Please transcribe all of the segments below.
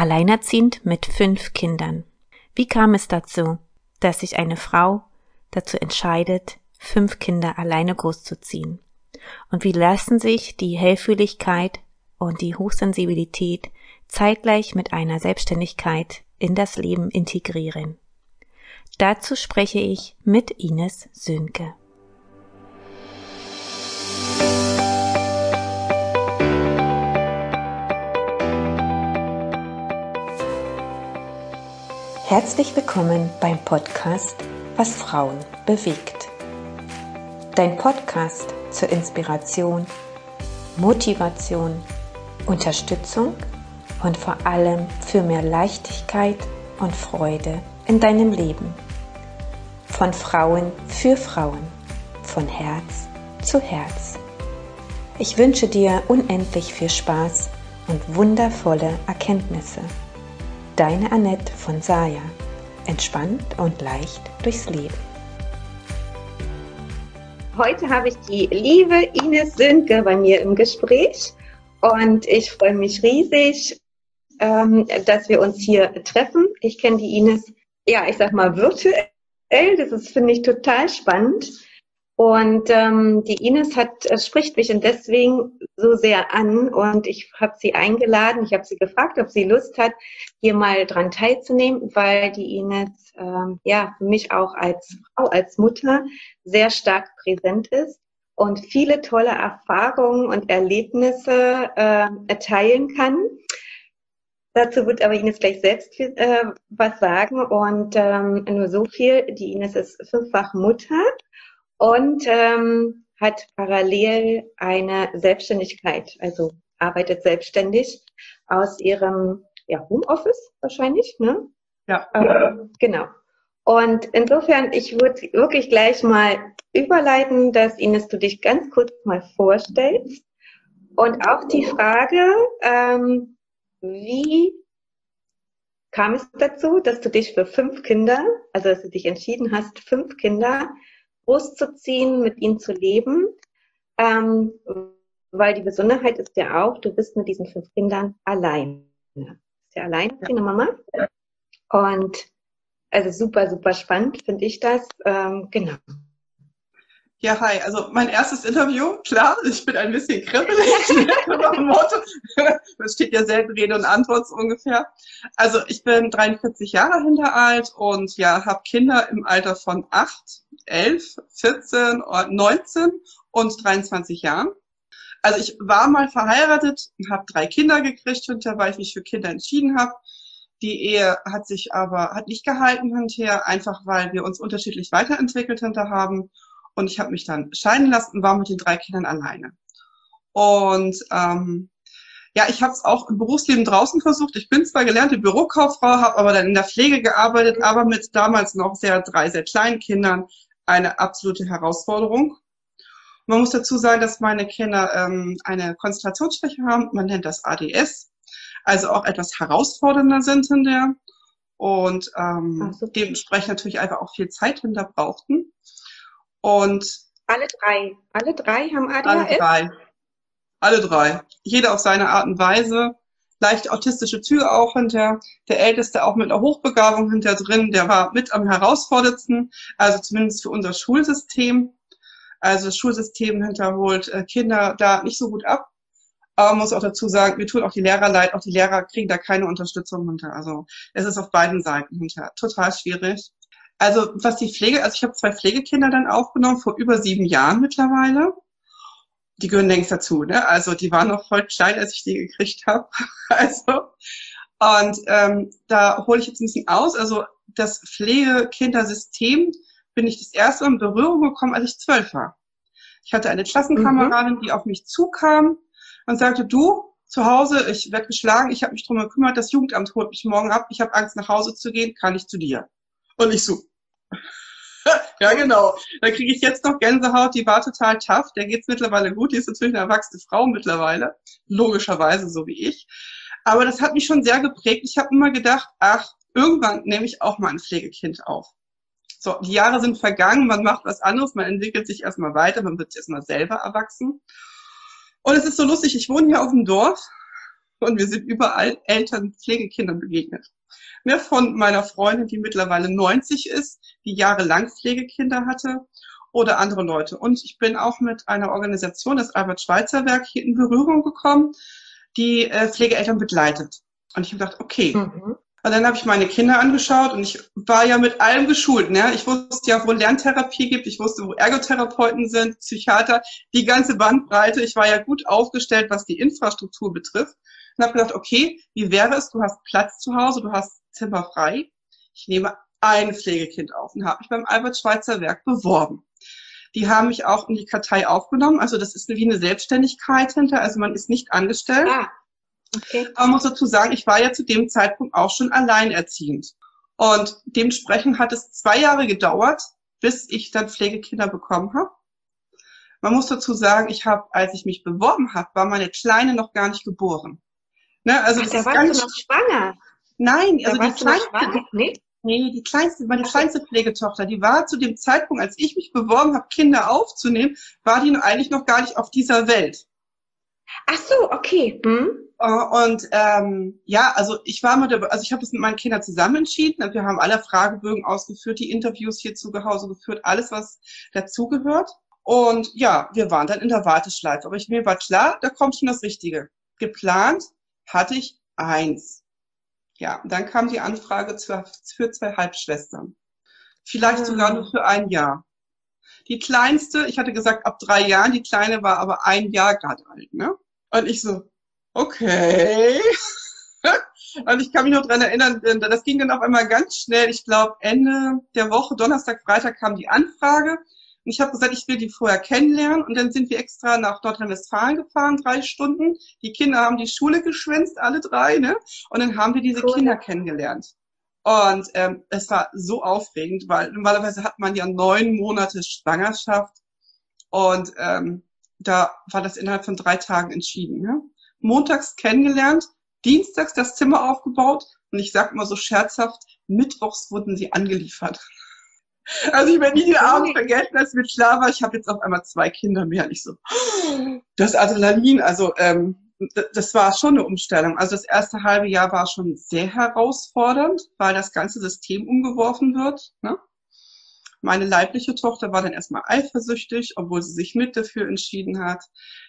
alleinerziehend mit fünf Kindern. Wie kam es dazu, dass sich eine Frau dazu entscheidet, fünf Kinder alleine großzuziehen? Und wie lassen sich die Hellfühligkeit und die Hochsensibilität zeitgleich mit einer Selbstständigkeit in das Leben integrieren? Dazu spreche ich mit Ines Sönke. Herzlich willkommen beim Podcast Was Frauen bewegt. Dein Podcast zur Inspiration, Motivation, Unterstützung und vor allem für mehr Leichtigkeit und Freude in deinem Leben. Von Frauen für Frauen, von Herz zu Herz. Ich wünsche dir unendlich viel Spaß und wundervolle Erkenntnisse Deine Annette von Saya. Entspannt und leicht durchs Leben. Heute habe ich die liebe Ines Sönke bei mir im Gespräch und ich freue mich riesig, ähm, dass wir uns hier treffen. Ich kenne die Ines, ja, ich sag mal virtuell. Das ist, finde ich, total spannend. Und ähm, die Ines hat, äh, spricht mich und deswegen so sehr an und ich habe sie eingeladen, ich habe sie gefragt, ob sie Lust hat, hier mal dran teilzunehmen, weil die Ines ähm, ja für mich auch als Frau, als Mutter sehr stark präsent ist und viele tolle Erfahrungen und Erlebnisse äh, erteilen kann. Dazu wird aber Ines gleich selbst äh, was sagen und ähm, nur so viel. Die Ines ist fünffach Mutter und ähm, hat parallel eine Selbstständigkeit, also arbeitet selbstständig aus ihrem ja, Homeoffice wahrscheinlich, ne? Ja. Ähm, genau. Und insofern, ich würde wirklich gleich mal überleiten, dass Ines du dich ganz kurz mal vorstellst. Und auch die Frage, ähm, wie kam es dazu, dass du dich für fünf Kinder, also dass du dich entschieden hast, fünf Kinder großzuziehen, mit ihnen zu leben. Ähm, weil die Besonderheit ist ja auch, du bist mit diesen fünf Kindern allein. Ist ja allein, ja. Mama. Und also super, super spannend finde ich das. Ähm, genau. Ja, hi. Also mein erstes Interview, klar, ich bin ein bisschen kribbelig. das steht ja selten Rede und Antwort so ungefähr. Also ich bin 43 Jahre hinter alt und ja, habe Kinder im Alter von 8, 11, 14, 19 und 23 Jahren. Also ich war mal verheiratet und habe drei Kinder gekriegt hinterher, weil ich mich für Kinder entschieden habe. Die Ehe hat sich aber hat nicht gehalten hinterher, einfach weil wir uns unterschiedlich weiterentwickelt hinter haben. Und ich habe mich dann scheiden lassen und war mit den drei Kindern alleine. Und ähm, ja, ich habe es auch im Berufsleben draußen versucht. Ich bin zwar gelernte Bürokauffrau, habe aber dann in der Pflege gearbeitet, aber mit damals noch sehr drei sehr kleinen Kindern eine absolute Herausforderung. Man muss dazu sagen, dass meine Kinder ähm, eine Konzentrationsschwäche haben. Man nennt das ADS, also auch etwas herausfordernder sind in der und ähm, so. dementsprechend natürlich einfach auch viel Zeit hinter brauchten. Und alle drei, alle drei haben ADHS? Alle drei. Alle drei. Jeder auf seine Art und Weise. Leicht autistische Züge auch hinter. Der Älteste auch mit einer Hochbegabung hinter drin. Der war mit am herausforderndsten. Also zumindest für unser Schulsystem. Also das Schulsystem hinterholt äh, Kinder da nicht so gut ab. Aber man muss auch dazu sagen, wir tun auch die Lehrer leid. Auch die Lehrer kriegen da keine Unterstützung hinter. Also es ist auf beiden Seiten hinter. Total schwierig. Also was die Pflege, also ich habe zwei Pflegekinder dann aufgenommen vor über sieben Jahren mittlerweile. Die gehören längst dazu, ne? Also die waren noch voll klein, als ich die gekriegt habe. Also und ähm, da hole ich jetzt ein bisschen aus. Also das Pflegekindersystem bin ich das erste Mal in Berührung gekommen, als ich zwölf war. Ich hatte eine Klassenkameradin, mhm. die auf mich zukam und sagte, du, zu Hause, ich werde geschlagen, ich habe mich drum gekümmert, das Jugendamt holt mich morgen ab, ich habe Angst nach Hause zu gehen, kann ich zu dir? Und ich so, ja, genau. Da kriege ich jetzt noch Gänsehaut, die war total tough. Der geht's mittlerweile gut. Die ist natürlich eine erwachsene Frau mittlerweile. Logischerweise, so wie ich. Aber das hat mich schon sehr geprägt. Ich habe immer gedacht, ach, irgendwann nehme ich auch mal ein Pflegekind auf. So, die Jahre sind vergangen, man macht was anderes, man entwickelt sich erstmal weiter, man wird erstmal selber erwachsen. Und es ist so lustig, ich wohne hier auf dem Dorf Und wir sind überall Eltern, Pflegekindern begegnet. Ne, von meiner Freundin, die mittlerweile 90 ist, die jahrelang Pflegekinder hatte, oder andere Leute. Und ich bin auch mit einer Organisation, das Albert-Schweitzer-Werk, hier in Berührung gekommen, die äh, Pflegeeltern begleitet. Und ich habe gedacht, okay. Mhm. Und dann habe ich meine Kinder angeschaut und ich war ja mit allem geschult. Ne? Ich wusste ja, wo Lerntherapie gibt, ich wusste, wo Ergotherapeuten sind, Psychiater, die ganze Bandbreite. Ich war ja gut aufgestellt, was die Infrastruktur betrifft. Und habe gedacht, okay, wie wäre es, du hast Platz zu Hause, du hast Zimmer frei. Ich nehme ein Pflegekind auf und habe mich beim Albert Schweitzer Werk beworben. Die haben mich auch in die Kartei aufgenommen. Also das ist wie eine Selbstständigkeit hinter. Also man ist nicht angestellt. Ah, okay. Aber man muss dazu sagen, ich war ja zu dem Zeitpunkt auch schon alleinerziehend. Und dementsprechend hat es zwei Jahre gedauert, bis ich dann Pflegekinder bekommen habe. Man muss dazu sagen, ich habe, als ich mich beworben habe, war meine Kleine noch gar nicht geboren. Ne, also Ach, das da ist warst ganz du noch schwanger. Nein, da also die Kleinste, nee? Nee, die kleinste, meine kleinste Pflegetochter, die war zu dem Zeitpunkt, als ich mich beworben habe, Kinder aufzunehmen, war die eigentlich noch gar nicht auf dieser Welt. Ach so, okay. Hm? Äh, und ähm, ja, also ich war der, also ich habe das mit meinen Kindern zusammen entschieden. Wir haben alle Fragebögen ausgeführt, die Interviews hier zu Hause geführt, alles was dazugehört. Und ja, wir waren dann in der Warteschleife. Aber ich, mir war klar, da kommt schon das Richtige. Geplant hatte ich eins. Ja, dann kam die Anfrage für zwei Halbschwestern. Vielleicht sogar nur für ein Jahr. Die kleinste, ich hatte gesagt ab drei Jahren, die kleine war aber ein Jahr gerade alt, ne? Und ich so, okay. Und ich kann mich noch dran erinnern, das ging dann auf einmal ganz schnell. Ich glaube, Ende der Woche, Donnerstag, Freitag kam die Anfrage. Und ich habe gesagt, ich will die vorher kennenlernen. Und dann sind wir extra nach Nordrhein-Westfalen gefahren, drei Stunden. Die Kinder haben die Schule geschwänzt, alle drei. Ne? Und dann haben wir diese cool. Kinder kennengelernt. Und ähm, es war so aufregend, weil normalerweise hat man ja neun Monate Schwangerschaft. Und ähm, da war das innerhalb von drei Tagen entschieden. Ne? Montags kennengelernt, dienstags das Zimmer aufgebaut. Und ich sag mal so scherzhaft, mittwochs wurden sie angeliefert. Also ich werde nie den Abend vergessen, als mir klar war, ich habe jetzt auf einmal zwei Kinder mehr. Und ich so, das Adrenalin, also ähm, das war schon eine Umstellung. Also das erste halbe Jahr war schon sehr herausfordernd, weil das ganze System umgeworfen wird. Ne? Meine leibliche Tochter war dann erstmal eifersüchtig, obwohl sie sich mit dafür entschieden hat.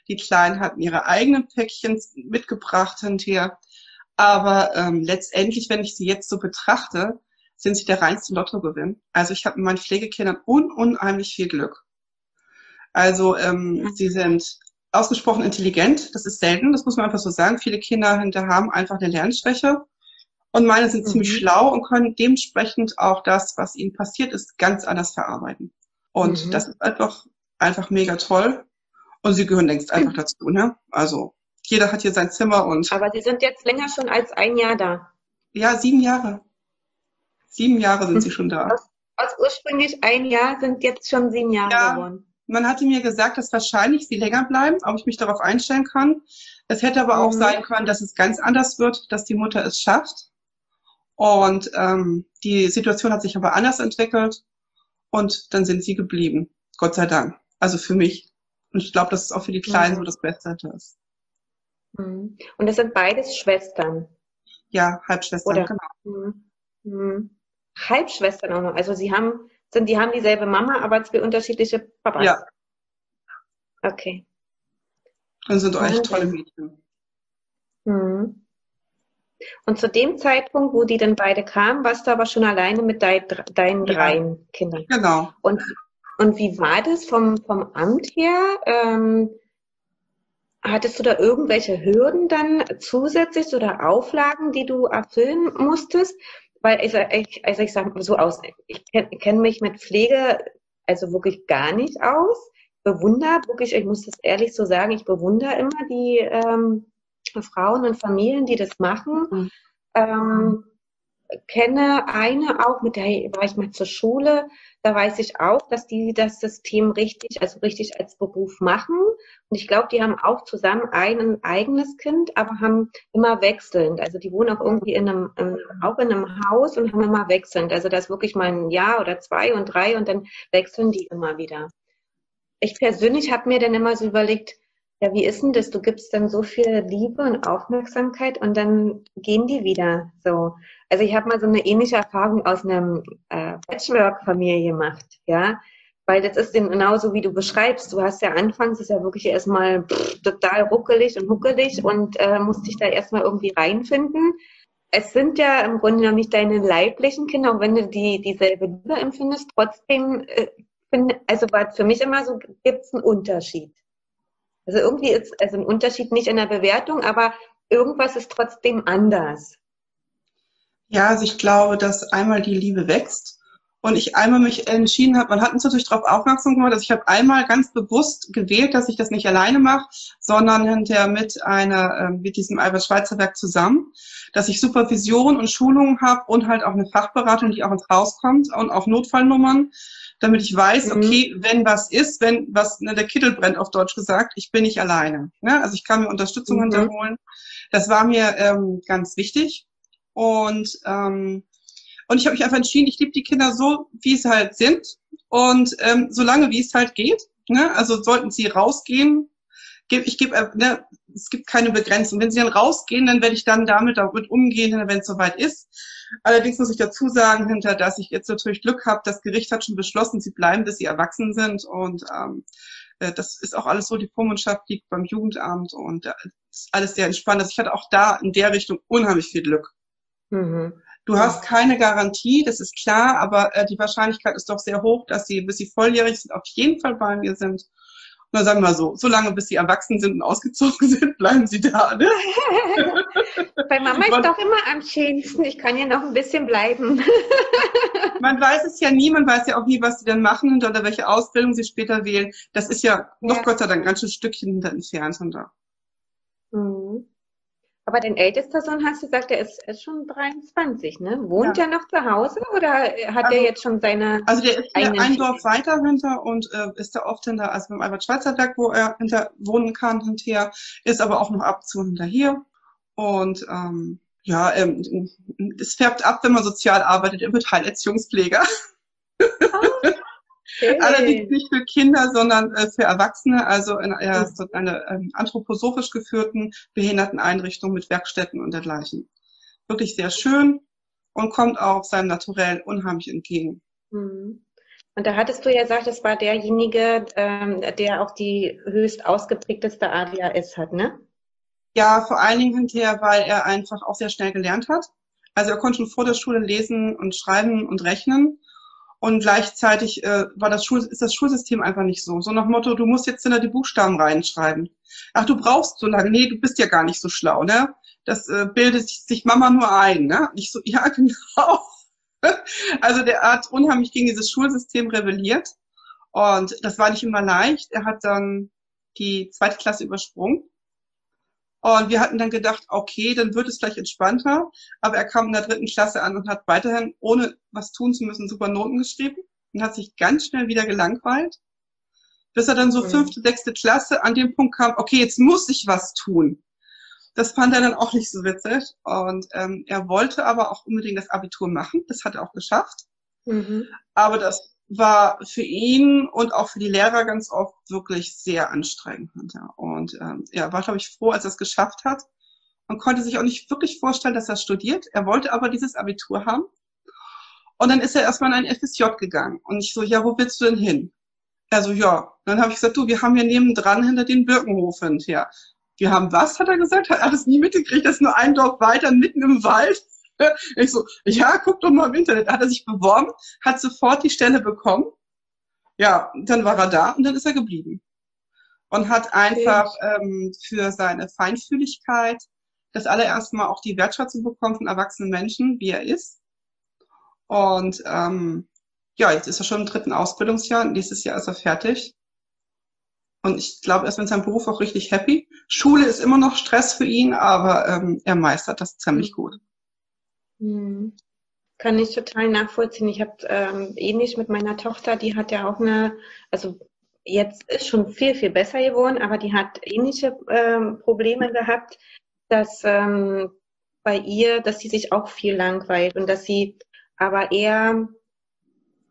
Die Kleinen hatten ihre eigenen Päckchen mitgebracht hinterher. Aber ähm, letztendlich, wenn ich sie jetzt so betrachte, sind sie der reinste Lottogewinn. Also ich habe mit meinen Pflegekindern un unheimlich viel Glück. Also ähm, sie sind ausgesprochen intelligent, das ist selten, das muss man einfach so sagen. Viele Kinder hinter haben einfach eine Lernschwäche. Und meine sind mhm. ziemlich schlau und können dementsprechend auch das, was ihnen passiert ist, ganz anders verarbeiten. Und mhm. das ist einfach, einfach mega toll. Und sie gehören längst einfach dazu, ne? Also, jeder hat hier sein Zimmer und. Aber sie sind jetzt länger schon als ein Jahr da. Ja, sieben Jahre. Sieben Jahre sind sie schon da. Aus, aus, ursprünglich ein Jahr sind jetzt schon sieben Jahre ja, geworden. Man hatte mir gesagt, dass wahrscheinlich sie länger bleiben, ob ich mich darauf einstellen kann. Es hätte aber auch mhm. sein können, dass es ganz anders wird, dass die Mutter es schafft. Und ähm, die Situation hat sich aber anders entwickelt und dann sind sie geblieben. Gott sei Dank. Also für mich. Und ich glaube, dass es auch für die Kleinen mhm. so das Beste ist. Mhm. Und es sind beides Schwestern. Ja, Halbschwestern, Oder? genau. Mhm. Halbschwestern auch noch. Also sie haben, sind, die haben dieselbe Mama, aber zwei unterschiedliche Papas. Ja. Okay. Das sind doch echt tolle Mädchen. Mhm. Und zu dem Zeitpunkt, wo die dann beide kamen, warst du aber schon alleine mit dein, deinen ja. drei Kindern. Genau. Und, und wie war das vom, vom Amt her? Ähm, hattest du da irgendwelche Hürden dann zusätzlich oder Auflagen, die du erfüllen musstest? Weil ich, ich, also ich sage so aus, ich kenne kenn mich mit Pflege also wirklich gar nicht aus. Bewundere wirklich, ich muss das ehrlich so sagen, ich bewundere immer die ähm, Frauen und Familien, die das machen. Mhm. Ähm, kenne eine auch, mit der war ich mal zur Schule, da weiß ich auch, dass die das System richtig, also richtig als Beruf machen. Und ich glaube, die haben auch zusammen ein eigenes Kind, aber haben immer wechselnd. Also die wohnen auch irgendwie in einem, auch in einem Haus und haben immer wechselnd. Also das wirklich mal ein Jahr oder zwei und drei und dann wechseln die immer wieder. Ich persönlich habe mir dann immer so überlegt, Ja, wie ist denn das? Du gibst dann so viel Liebe und Aufmerksamkeit und dann gehen die wieder so. Also ich habe mal so eine ähnliche Erfahrung aus einer äh, Patchwork-Familie gemacht, ja. Weil das ist genauso, wie du beschreibst. Du hast ja anfangs, ist ja wirklich erstmal total ruckelig und huckelig und äh, musst dich da erstmal irgendwie reinfinden. Es sind ja im Grunde noch nicht deine leiblichen Kinder, auch wenn du die dieselbe Liebe empfindest, trotzdem, äh, find, also war für mich immer so, gibt es einen Unterschied. Also irgendwie ist also ein Unterschied nicht in der Bewertung, aber irgendwas ist trotzdem anders. Ja, also ich glaube, dass einmal die Liebe wächst und ich einmal mich entschieden habe, man hat uns natürlich darauf aufmerksam gemacht, dass ich habe einmal ganz bewusst gewählt, dass ich das nicht alleine mache, sondern hinterher mit einer, äh, mit diesem Albert Schweitzer Werk zusammen, dass ich Supervision und Schulungen habe und halt auch eine Fachberatung, die auch ins Haus kommt und auch Notfallnummern, damit ich weiß, mhm. okay, wenn was ist, wenn was, ne, der Kittel brennt auf Deutsch gesagt, ich bin nicht alleine. Ne? Also ich kann mir Unterstützung mhm. hinterholen. Das war mir ähm, ganz wichtig. Und, ähm, und ich habe mich einfach entschieden, ich liebe die Kinder so, wie sie halt sind. Und ähm, so lange, wie es halt geht. Ne? Also sollten sie rausgehen, ich gebe, äh, ne, es gibt keine Begrenzung. Wenn sie dann rausgehen, dann werde ich dann damit, damit umgehen, wenn es soweit ist. Allerdings muss ich dazu sagen, hinter, dass ich jetzt natürlich Glück habe, das Gericht hat schon beschlossen, sie bleiben, bis sie erwachsen sind. Und ähm, äh, das ist auch alles so, die Vormundschaft liegt beim Jugendamt und da ist alles sehr entspannt. Also ich hatte auch da in der Richtung unheimlich viel Glück. Mhm. Du hast keine Garantie, das ist klar, aber äh, die Wahrscheinlichkeit ist doch sehr hoch, dass sie, bis sie volljährig sind, auf jeden Fall bei mir sind na sagen wir mal so, solange bis sie erwachsen sind und ausgezogen sind, bleiben sie da. Ne? Bei Mama ist doch immer am schönsten. Ich kann ja noch ein bisschen bleiben. man weiß es ja nie, man weiß ja auch nie, was sie dann machen und oder welche Ausbildung sie später wählen. Das ist ja noch ja. Gott sei Dank ein ganzes Stückchen hinter entfernt von da. Aber dein ältester Sohn hast du gesagt, der ist, ist schon 23, ne? Wohnt ja. er noch zu Hause oder hat also, er jetzt schon seine. Also der ist hier ein Dorf weiter hinter und äh, ist da oft hinter, also beim Albert Schweitzer Berg, wo er hinter wohnen kann hinterher, ist aber auch noch ab zu hinter hier. Und ähm, ja, ähm, es färbt ab, wenn man sozial arbeitet, er wird Heilerziehungspfleger. Oh, Okay. Allerdings nicht für Kinder, sondern äh, für Erwachsene, also in einer, so eine ähm, anthroposophisch geführten Behinderteneinrichtung mit Werkstätten und dergleichen. Wirklich sehr schön und kommt auch seinem Naturell unheimlich entgegen. Mhm. Und da hattest du ja gesagt, das war derjenige, ähm, der auch die höchst ausgeprägteste ADHS hat, ne? Ja, vor allen Dingen hinterher, weil er einfach auch sehr schnell gelernt hat. Also er konnte schon vor der Schule lesen und schreiben und rechnen und gleichzeitig äh, war das Schul ist das Schulsystem einfach nicht so. So nach Motto, du musst jetzt hinter die Buchstaben reinschreiben. Ach, du brauchst so lange. Nee, du bist ja gar nicht so schlau, ne? Das äh, bildet sich Mama nur ein, ne? Ich so, ja, genau. also der hat unheimlich gegen dieses Schulsystem rebelliert. Und das war nicht immer leicht. Er hat dann die zweite Klasse übersprungen und wir hatten dann gedacht, okay, dann wird es gleich entspannter. Aber er kam in der dritten Klasse an und hat weiterhin, ohne was tun zu müssen, super Noten geschrieben und hat sich ganz schnell wieder gelangweilt. Bis er dann so fünfte, sechste Klasse an dem Punkt kam, okay, jetzt muss ich was tun. Das fand er dann auch nicht so witzig. Und ähm, er wollte aber auch unbedingt das Abitur machen. Das hat er auch geschafft. Mhm. Aber das war für ihn und auch für die Lehrer ganz oft wirklich sehr anstrengend. Und ähm, er war, glaube ich, froh, als er es geschafft hat und konnte sich auch nicht wirklich vorstellen, dass er studiert. Er wollte aber dieses Abitur haben. Und dann ist er erstmal in ein FSJ gegangen. Und ich so, ja, wo willst du denn hin? Er so, ja. Dann habe ich gesagt, du, wir haben hier nebendran hinter den Birkenhof hinterher. Wir haben was, hat er gesagt? Hat das nie mitgekriegt? Das ist nur ein Dorf weiter, mitten im Wald. Ich so, ja, guck doch mal im Internet. Da hat er sich beworben, hat sofort die Stelle bekommen. Ja, dann war er da und dann ist er geblieben. Und hat einfach ähm, für seine Feinfühligkeit das allererste Mal auch die Wertschätzung bekommen von erwachsenen Menschen, wie er ist. Und ähm, ja, jetzt ist er schon im dritten Ausbildungsjahr. Nächstes Jahr ist er fertig. Und ich glaube, er ist mit seinem Beruf auch richtig happy. Schule ist immer noch Stress für ihn, aber ähm, er meistert das ziemlich gut. Hm. Kann ich total nachvollziehen. Ich habe ähm, ähnlich mit meiner Tochter, die hat ja auch eine, also jetzt ist schon viel, viel besser geworden, aber die hat ähnliche ähm, Probleme gehabt, dass ähm, bei ihr, dass sie sich auch viel langweilt und dass sie aber eher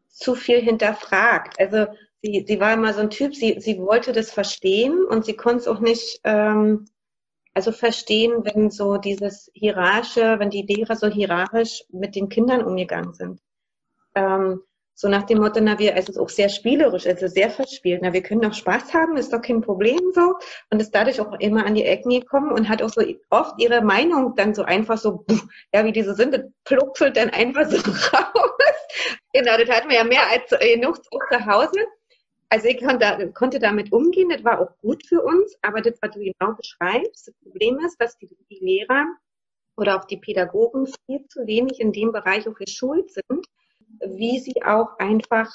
zu viel hinterfragt. Also sie, sie war immer so ein Typ, sie, sie wollte das verstehen und sie konnte es auch nicht, ähm, also verstehen, wenn so dieses hierarchische, wenn die Lehrer so hierarchisch mit den Kindern umgegangen sind. Ähm, so nach dem Motto, na, wir, es ist auch sehr spielerisch, also sehr verspielt. Na, wir können doch Spaß haben, ist doch kein Problem so. Und ist dadurch auch immer an die Ecken gekommen und hat auch so oft ihre Meinung dann so einfach so, ja, wie diese Sünde, plupfelt dann einfach so raus. genau, das hatten wir ja mehr als genug zu Hause. Also ich konnte, konnte damit umgehen, das war auch gut für uns, aber das, was du genau beschreibst, das Problem ist, dass die, die Lehrer oder auch die Pädagogen viel zu wenig in dem Bereich auch geschult sind wie sie auch einfach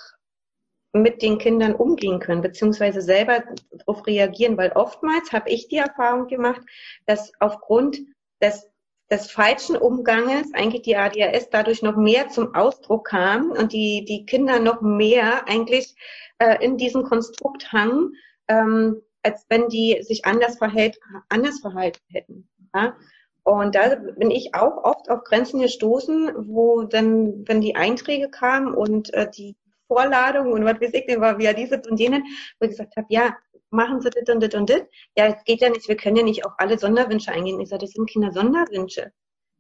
mit den Kindern umgehen können, beziehungsweise selber darauf reagieren, weil oftmals habe ich die Erfahrung gemacht, dass aufgrund des, des falschen Umganges eigentlich die ADHS dadurch noch mehr zum Ausdruck kam und die, die Kinder noch mehr eigentlich äh, in diesem Konstrukt hangen, ähm, als wenn die sich anders, verhält, anders verhalten hätten. Ja? Und da bin ich auch oft auf Grenzen gestoßen, wo dann, wenn die Einträge kamen und äh, die Vorladung und was weiß ich, denn war wieder diese und jenen, wo ich gesagt habe, ja, machen Sie das und das und das. Ja, es geht ja nicht, wir können ja nicht auf alle Sonderwünsche eingehen. Ich sage, das sind keine Sonderwünsche.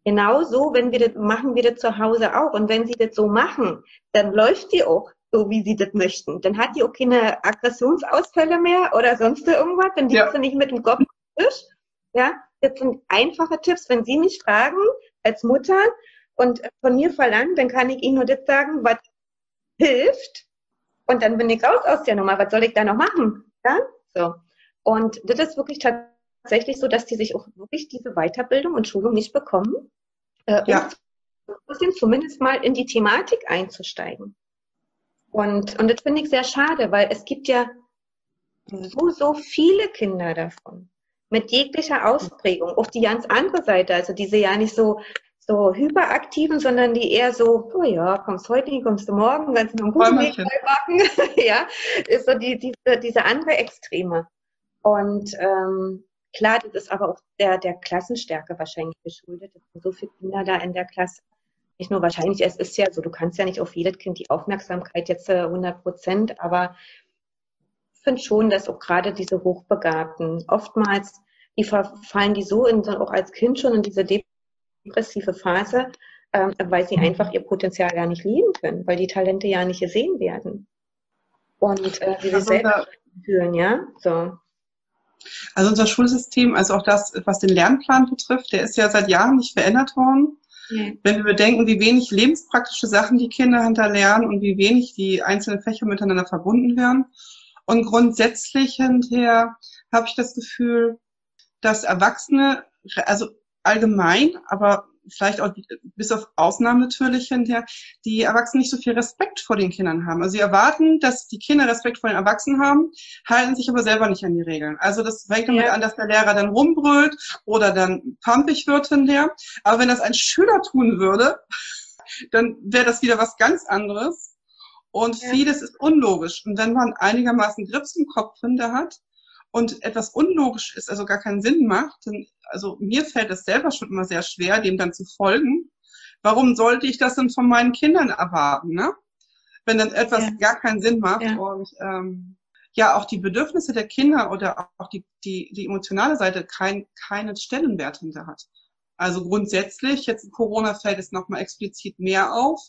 Genauso, wenn wir das machen, wir das zu Hause auch. Und wenn Sie das so machen, dann läuft die auch so, wie Sie das möchten. Dann hat die auch keine Aggressionsausfälle mehr oder sonst irgendwas. Dann liegt ja. sie nicht mit dem Kopf Tisch. Ja, das sind einfache Tipps. Wenn Sie mich fragen als Mutter und von mir verlangen, dann kann ich Ihnen nur das sagen, was hilft. Und dann bin ich raus aus der Nummer. Was soll ich da noch machen? Ja? So. Und das ist wirklich tatsächlich so, dass die sich auch wirklich diese Weiterbildung und Schulung nicht bekommen. Äh, ja. Um zumindest mal in die Thematik einzusteigen. Und, und das finde ich sehr schade, weil es gibt ja so, so viele Kinder davon mit jeglicher Ausprägung. Auch die ganz andere Seite, also diese ja nicht so so hyperaktiven, sondern die eher so, oh ja, kommst heute nicht, kommst du morgen, kannst du einen Weg backen. ja, ist so die, diese, diese andere Extreme. Und ähm, klar, das ist aber auch der, der Klassenstärke wahrscheinlich geschuldet. Es sind so viele Kinder da in der Klasse. Nicht nur wahrscheinlich, es ist ja so, du kannst ja nicht auf jedes Kind die Aufmerksamkeit jetzt 100 Prozent, aber ich finde schon, dass auch gerade diese Hochbegabten oftmals die verfallen die so in, auch als Kind schon in diese depressive Phase, ähm, weil sie einfach ihr Potenzial gar nicht leben können, weil die Talente ja nicht gesehen werden. Und äh, wie sie also selber fühlen, ja, so. Also unser Schulsystem, also auch das, was den Lernplan betrifft, der ist ja seit Jahren nicht verändert worden. Ja. Wenn wir bedenken, wie wenig lebenspraktische Sachen die Kinder hinterlernen und wie wenig die einzelnen Fächer miteinander verbunden werden. Und grundsätzlich hinterher habe ich das Gefühl, dass Erwachsene, also allgemein, aber vielleicht auch bis auf Ausnahmen natürlich hinterher, die Erwachsenen nicht so viel Respekt vor den Kindern haben. Also sie erwarten, dass die Kinder Respekt vor den Erwachsenen haben, halten sich aber selber nicht an die Regeln. Also das fängt damit ja. an, dass der Lehrer dann rumbrüllt oder dann pumpig wird hinterher. Aber wenn das ein Schüler tun würde, dann wäre das wieder was ganz anderes. Und ja. vieles ist unlogisch. Und wenn man einigermaßen Grips im Kopf hinter hat, und etwas unlogisch ist, also gar keinen Sinn macht, dann, also mir fällt es selber schon immer sehr schwer, dem dann zu folgen. Warum sollte ich das denn von meinen Kindern erwarten, ne? Wenn dann etwas ja. gar keinen Sinn macht ja. und ähm, ja auch die Bedürfnisse der Kinder oder auch die, die, die emotionale Seite kein, keinen Stellenwert hinter hat. Also grundsätzlich, jetzt in Corona fällt es nochmal explizit mehr auf,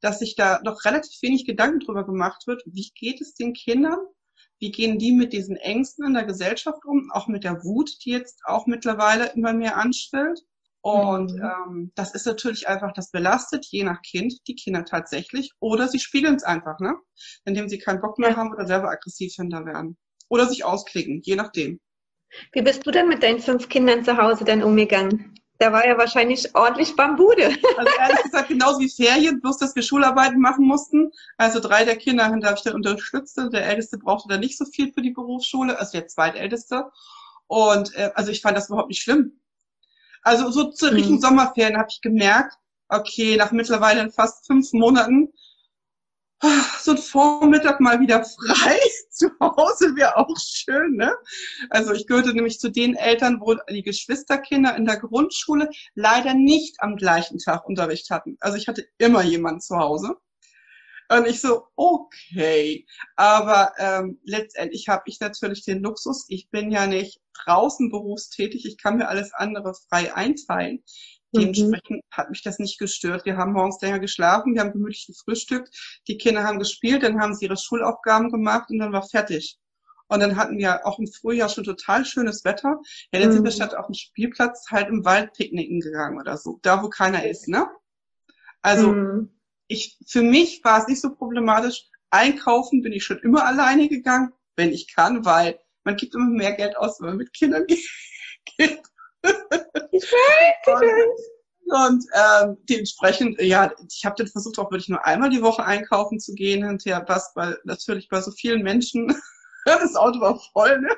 dass sich da doch relativ wenig Gedanken drüber gemacht wird, wie geht es den Kindern wie gehen die mit diesen Ängsten in der Gesellschaft um, auch mit der Wut, die jetzt auch mittlerweile immer mehr anschwillt. Und mhm. ähm, das ist natürlich einfach, das belastet je nach Kind die Kinder tatsächlich. Oder sie spiegeln es einfach, ne? Indem sie keinen Bock mehr haben oder selber aggressiv hinter werden. Oder sich ausklicken, je nachdem. Wie bist du denn mit deinen fünf Kindern zu Hause dann umgegangen? Da war ja wahrscheinlich ordentlich Bambude. Also ehrlich gesagt, genauso wie Ferien, bloß dass wir Schularbeiten machen mussten. Also drei der Kinder habe ich dann unterstützt. Der Älteste brauchte dann nicht so viel für die Berufsschule, also der Zweitälteste. Und äh, also ich fand das überhaupt nicht schlimm. Also so zu Richtung mhm. Sommerferien habe ich gemerkt, okay, nach mittlerweile fast fünf Monaten so ein Vormittag mal wieder frei zu Hause wäre auch schön, ne? Also ich gehörte nämlich zu den Eltern, wo die Geschwisterkinder in der Grundschule leider nicht am gleichen Tag Unterricht hatten. Also ich hatte immer jemanden zu Hause. Und ich so, okay. Aber ähm, letztendlich habe ich natürlich den Luxus, ich bin ja nicht draußen berufstätig, ich kann mir alles andere frei einteilen. Mhm. Dementsprechend hat mich das nicht gestört. Wir haben morgens länger geschlafen, wir haben gemütlich gefrühstückt, die Kinder haben gespielt, dann haben sie ihre Schulaufgaben gemacht und dann war fertig. Und dann hatten wir auch im Frühjahr schon total schönes Wetter. Ja, dann mhm. sind wir mhm. statt auf dem Spielplatz halt im Wald picknicken gegangen oder so, da wo keiner ist, ne? Also mhm. ich, für mich war es nicht so problematisch. Einkaufen bin ich schon immer alleine gegangen, wenn ich kann, weil man gibt immer mehr Geld aus, wenn man mit Kindern geht. Ich weiß, ich weiß. Und ähm, dementsprechend, ja, ich habe dann versucht, auch wirklich nur einmal die Woche einkaufen zu gehen, hinterher was, weil natürlich bei so vielen Menschen das Auto war voll, ne?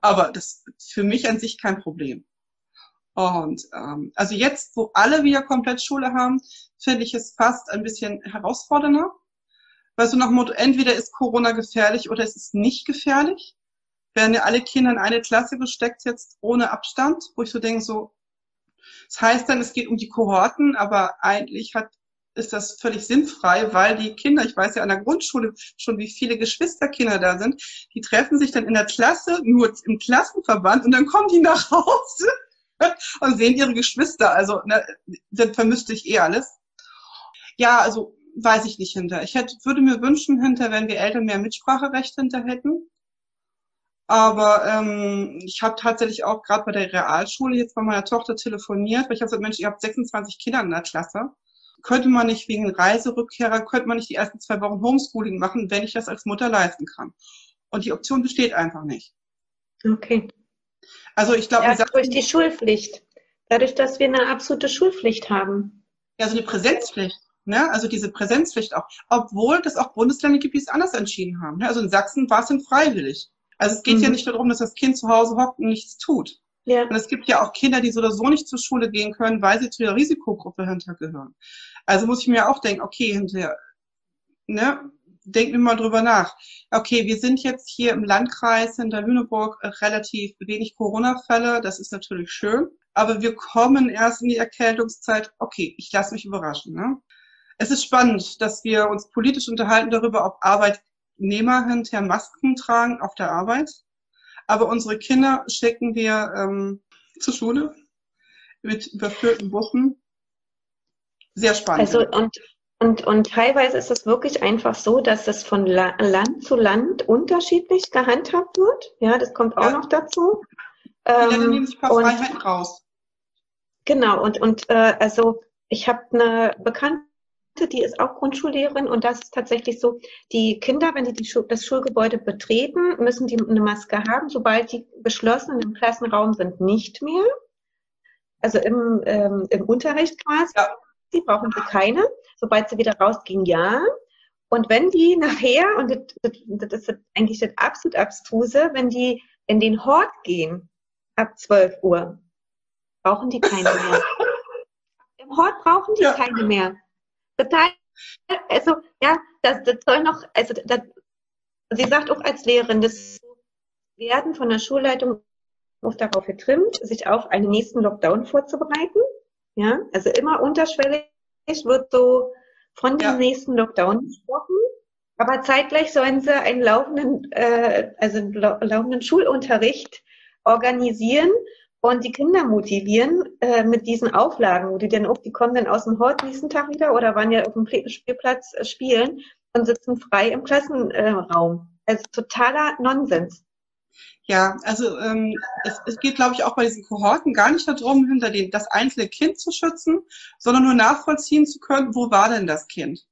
Aber das ist für mich an sich kein Problem. Und ähm, also jetzt, wo alle wieder komplett Schule haben, finde ich es fast ein bisschen herausfordernder. Weil so nach dem Motto, entweder ist Corona gefährlich oder es ist nicht gefährlich. Werden ja alle Kinder in eine Klasse gesteckt jetzt ohne Abstand, wo ich so denke, so, das heißt dann, es geht um die Kohorten, aber eigentlich hat ist das völlig sinnfrei, weil die Kinder, ich weiß ja an der Grundschule schon, wie viele Geschwisterkinder da sind, die treffen sich dann in der Klasse, nur im Klassenverband und dann kommen die nach Hause und sehen ihre Geschwister. Also ne, dann vermüsste ich eh alles. Ja, also weiß ich nicht hinter. Ich hätte, würde mir wünschen hinter, wenn wir Eltern mehr Mitspracherecht hinter hätten. Aber ähm, ich habe tatsächlich auch gerade bei der Realschule jetzt bei meiner Tochter telefoniert, weil ich habe gesagt, Mensch, ihr habt 26 Kinder in der Klasse könnte man nicht wegen Reiserückkehrer, könnte man nicht die ersten zwei Wochen Homeschooling machen, wenn ich das als Mutter leisten kann. Und die Option besteht einfach nicht. Okay. Also ich glaube, ja, durch die Schulpflicht. Dadurch, dass wir eine absolute Schulpflicht haben. Ja, also eine Präsenzpflicht. Ne? Also diese Präsenzpflicht auch. Obwohl das auch Bundesländer gibt, die es anders entschieden haben. Ne? Also in Sachsen war es dann freiwillig. Also es geht mhm. ja nicht darum, dass das Kind zu Hause hockt und nichts tut. Ja. Und es gibt ja auch Kinder, die so oder so nicht zur Schule gehen können, weil sie zu der Risikogruppe hintergehören. Also muss ich mir auch denken, okay, hinterher, ne, denken wir mal drüber nach. Okay, wir sind jetzt hier im Landkreis hinter Lüneburg äh, relativ wenig Corona-Fälle, das ist natürlich schön, aber wir kommen erst in die Erkältungszeit. Okay, ich lasse mich überraschen. Ne? Es ist spannend, dass wir uns politisch unterhalten darüber, ob Arbeitnehmer hinterher Masken tragen auf der Arbeit. Aber unsere Kinder schicken wir ähm, zur Schule mit überfüllten Bussen. Sehr spannend. Also und, und, und teilweise ist es wirklich einfach so, dass es von La Land zu Land unterschiedlich gehandhabt wird. Ja, das kommt auch ja. noch dazu. Ja, dann nehmen sich ein paar und, Freiheiten raus. Genau, und, und äh, also ich habe eine Bekannte, die ist auch Grundschullehrerin und das ist tatsächlich so, die Kinder, wenn sie die Schu das Schulgebäude betreten, müssen die eine Maske haben, sobald die geschlossen im Klassenraum sind, nicht mehr. Also im, ähm, im Unterricht quasi, ja. die brauchen sie keine. Sobald sie wieder rausgehen, ja. Und wenn die nachher, und das, das ist eigentlich das absolut abstruse, wenn die in den Hort gehen, ab 12 Uhr, brauchen die keine mehr. Im Hort brauchen die ja. keine mehr total, also ja, das, das soll noch, also das, sie sagt auch als Lehrerin, das werden von der Schulleitung auch darauf getrimmt, sich auf einen nächsten Lockdown vorzubereiten. Ja, also immer unterschwellig wird so von dem ja. nächsten Lockdown gesprochen. Aber zeitgleich sollen sie einen laufenden, äh, also einen laufenden Schulunterricht organisieren und die Kinder motivieren äh, mit diesen Auflagen, wo die dann auch, die kommen dann aus dem Hort nächsten Tag wieder oder waren ja auf dem Spielplatz äh, spielen und sitzen frei im Klassenraum. Also totaler Nonsens. Ja, also ähm, es, es geht, glaube ich, auch bei diesen Kohorten gar nicht darum, hinter den, das einzelne Kind zu schützen, sondern nur nachvollziehen zu können, wo war denn das Kind?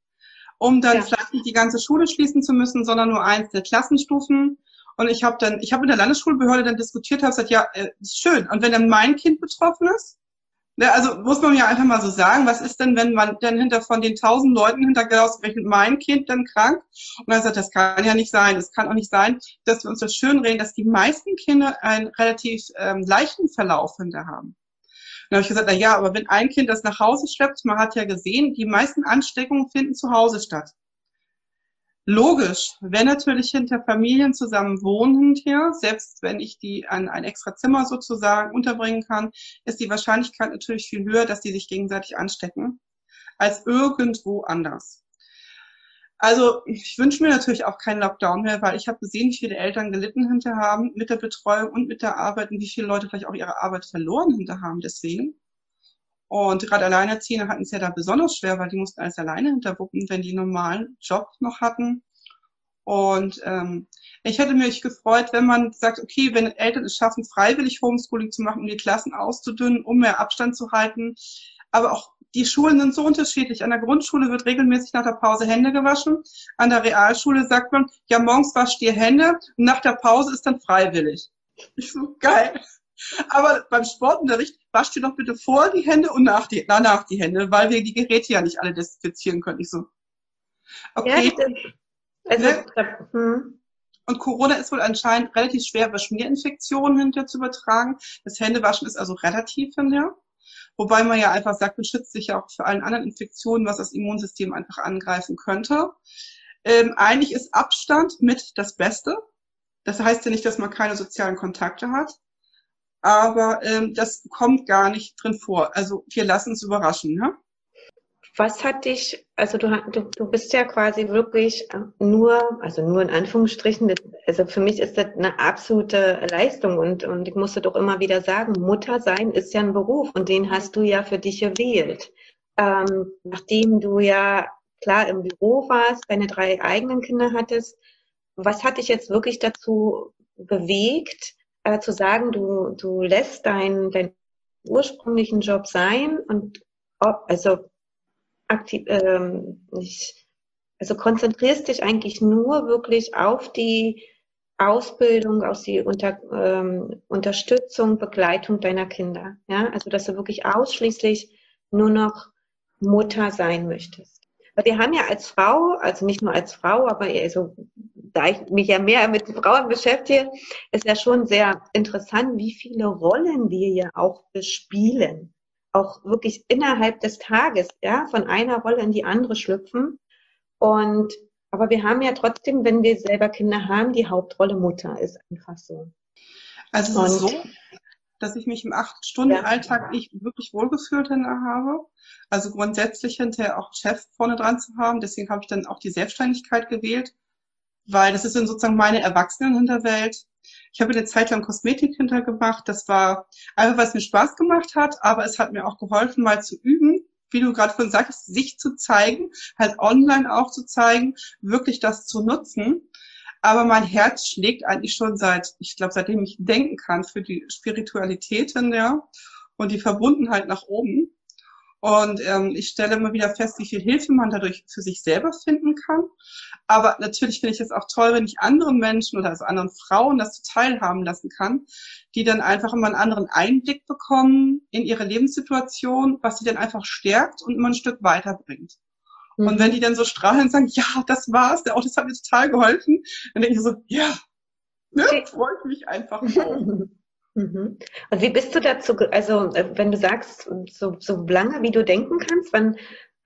Um dann ja. vielleicht nicht die ganze Schule schließen zu müssen, sondern nur einzelne Klassenstufen und ich habe dann, ich habe in der Landesschulbehörde dann diskutiert, habe gesagt, ja, äh, ist schön. Und wenn dann mein Kind betroffen ist, ne, also muss man ja einfach mal so sagen, was ist denn, wenn man dann hinter von den tausend Leuten hinter ausgerechnet mein Kind dann krank? Und dann sagt, das kann ja nicht sein. Es kann auch nicht sein, dass wir uns das schön reden, dass die meisten Kinder einen relativ ähm, leichten Verlauf hinter haben. Dann habe ich gesagt, na ja, aber wenn ein Kind das nach Hause schleppt, man hat ja gesehen, die meisten Ansteckungen finden zu Hause statt. Logisch, wenn natürlich hinter Familien zusammen wohnen hier, selbst wenn ich die an ein extra Zimmer sozusagen unterbringen kann, ist die Wahrscheinlichkeit natürlich viel höher, dass die sich gegenseitig anstecken, als irgendwo anders. Also ich wünsche mir natürlich auch keinen Lockdown mehr, weil ich habe gesehen, wie viele Eltern gelitten hinter haben mit der Betreuung und mit der Arbeit und wie viele Leute vielleicht auch ihre Arbeit verloren hinter haben deswegen. Und gerade Alleinerziehende hatten es ja da besonders schwer, weil die mussten alles alleine hinterwuppen, wenn die einen normalen Job noch hatten. Und ähm, ich hätte mich gefreut, wenn man sagt, okay, wenn Eltern es schaffen, freiwillig Homeschooling zu machen, um die Klassen auszudünnen, um mehr Abstand zu halten. Aber auch die Schulen sind so unterschiedlich. An der Grundschule wird regelmäßig nach der Pause Hände gewaschen. An der Realschule sagt man, ja, morgens wasch dir Hände und nach der Pause ist dann freiwillig. Ich so, geil. Aber beim Sportunterricht wasch dir doch bitte vor die Hände und nach die, danach die Hände, weil wir die Geräte ja nicht alle desinfizieren können. Ich so, okay. Ja, also, ne? hm. Und Corona ist wohl anscheinend relativ schwer über Schmierinfektionen hinterher zu übertragen. Das Händewaschen ist also relativ hinterher. Wobei man ja einfach sagt, man schützt sich ja auch für allen anderen Infektionen, was das Immunsystem einfach angreifen könnte. Ähm, eigentlich ist Abstand mit das Beste. Das heißt ja nicht, dass man keine sozialen Kontakte hat aber ähm, das kommt gar nicht drin vor. Also wir lassen uns überraschen. Ne? Was hat dich, also du, du, du bist ja quasi wirklich nur, also nur in Anführungsstrichen, also für mich ist das eine absolute Leistung und, und ich musste doch immer wieder sagen, Mutter sein ist ja ein Beruf und den hast du ja für dich gewählt. Ähm, nachdem du ja klar im Büro warst, deine drei eigenen Kinder hattest, was hat dich jetzt wirklich dazu bewegt, äh, zu sagen, du, du lässt deinen dein ursprünglichen Job sein und ob, also aktiv, ähm, nicht, also konzentrierst dich eigentlich nur wirklich auf die Ausbildung, auf die Unter, ähm, Unterstützung, Begleitung deiner Kinder. Ja, also dass du wirklich ausschließlich nur noch Mutter sein möchtest. Wir haben ja als Frau, also nicht nur als Frau, aber also da ich mich ja mehr mit Frauen beschäftige, ist ja schon sehr interessant, wie viele Rollen wir ja auch bespielen. Auch wirklich innerhalb des Tages, ja, von einer Rolle in die andere schlüpfen. Und, aber wir haben ja trotzdem, wenn wir selber Kinder haben, die Hauptrolle Mutter ist einfach so. Also es ist so, dass ich mich im Acht-Stunden-Alltag ja. nicht wirklich wohlgefühlt habe. Also grundsätzlich hinterher auch Chef vorne dran zu haben. Deswegen habe ich dann auch die Selbstständigkeit gewählt weil das ist dann sozusagen meine Erwachsenenhinterwelt. Ich habe eine Zeit lang Kosmetik hintergemacht. Das war einfach, was mir Spaß gemacht hat, aber es hat mir auch geholfen, mal zu üben, wie du gerade vorhin sagst, sich zu zeigen, halt online auch zu zeigen, wirklich das zu nutzen. Aber mein Herz schlägt eigentlich schon seit, ich glaube, seitdem ich denken kann, für die Spiritualität in der und die Verbundenheit nach oben. Und ähm, ich stelle immer wieder fest, wie viel Hilfe man dadurch für sich selber finden kann. Aber natürlich finde ich es auch toll, wenn ich anderen Menschen oder also anderen Frauen das teilhaben lassen kann, die dann einfach immer einen anderen Einblick bekommen in ihre Lebenssituation, was sie dann einfach stärkt und immer ein Stück weiterbringt. Mhm. Und wenn die dann so strahlen und sagen, ja, das war's, der das hat mir total geholfen, dann denke ich so, ja, ne, freue ich mich einfach. Mhm. Und wie bist du dazu, also äh, wenn du sagst, so, so lange wie du denken kannst, wann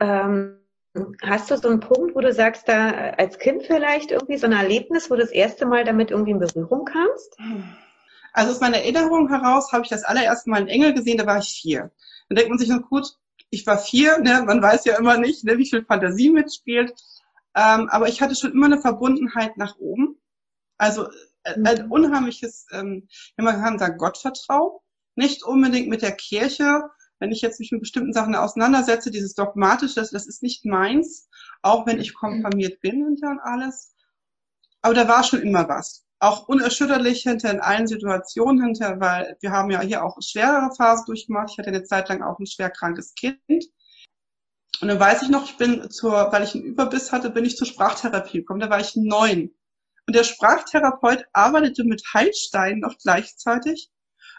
ähm, hast du so einen Punkt, wo du sagst, da als Kind vielleicht irgendwie so ein Erlebnis, wo du das erste Mal damit irgendwie in Berührung kamst? Also aus meiner Erinnerung heraus habe ich das allererste Mal einen Engel gesehen, da war ich vier. Dann denkt man sich noch, gut, ich war vier, ne, man weiß ja immer nicht, ne, wie viel Fantasie mitspielt. Ähm, aber ich hatte schon immer eine Verbundenheit nach oben. Also mhm. ein unheimliches, ähm, man kann sagen, Gottvertrauen. Nicht unbedingt mit der Kirche. Wenn ich jetzt mich mit bestimmten Sachen auseinandersetze, dieses Dogmatische, das, das ist nicht meins, auch wenn ich konfirmiert bin hinter und alles. Aber da war schon immer was. Auch unerschütterlich hinter in allen Situationen hinter, weil wir haben ja hier auch schwerere Phasen durchgemacht. Ich hatte eine Zeit lang auch ein schwer krankes Kind. Und dann weiß ich noch, ich bin zur, weil ich einen Überbiss hatte, bin ich zur Sprachtherapie gekommen. Da war ich neun. Und der Sprachtherapeut arbeitete mit Heilsteinen noch gleichzeitig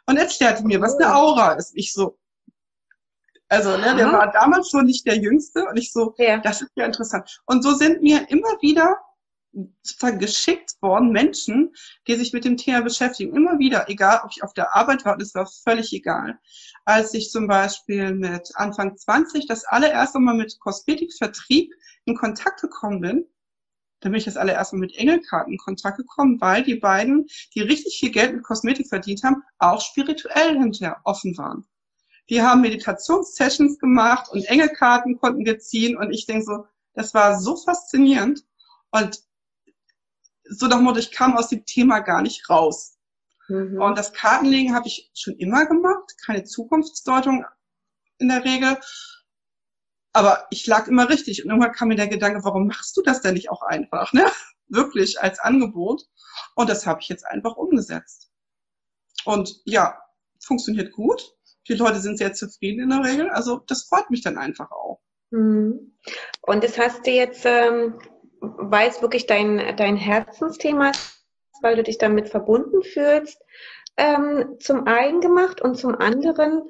und erklärte mir, was eine oh. Aura ist. Ich so, also ne, der war damals schon nicht der Jüngste und ich so, ja. das ist ja interessant. Und so sind mir immer wieder geschickt worden Menschen, die sich mit dem Thema beschäftigen. Immer wieder, egal ob ich auf der Arbeit war, das war völlig egal. Als ich zum Beispiel mit Anfang 20 das allererste Mal mit Kosmetikvertrieb in Kontakt gekommen bin, da bin ich das allererste Mal mit Engelkarten in Kontakt gekommen, weil die beiden, die richtig viel Geld mit Kosmetik verdient haben, auch spirituell hinterher offen waren. Die haben Meditationssessions gemacht und Engelkarten konnten wir ziehen und ich denke so, Das war so faszinierend und so nach Motto, ich kam aus dem Thema gar nicht raus. Mhm. Und das Kartenlegen habe ich schon immer gemacht, keine Zukunftsdeutung in der Regel. Aber ich lag immer richtig. Und irgendwann kam mir der Gedanke, warum machst du das denn nicht auch einfach? Ne? Wirklich als Angebot. Und das habe ich jetzt einfach umgesetzt. Und ja, funktioniert gut. Die Leute sind sehr zufrieden in der Regel. Also das freut mich dann einfach auch. Mhm. Und das hast du jetzt, ähm, weil es wirklich dein, dein Herzensthema ist, weil du dich damit verbunden fühlst, ähm, zum einen gemacht und zum anderen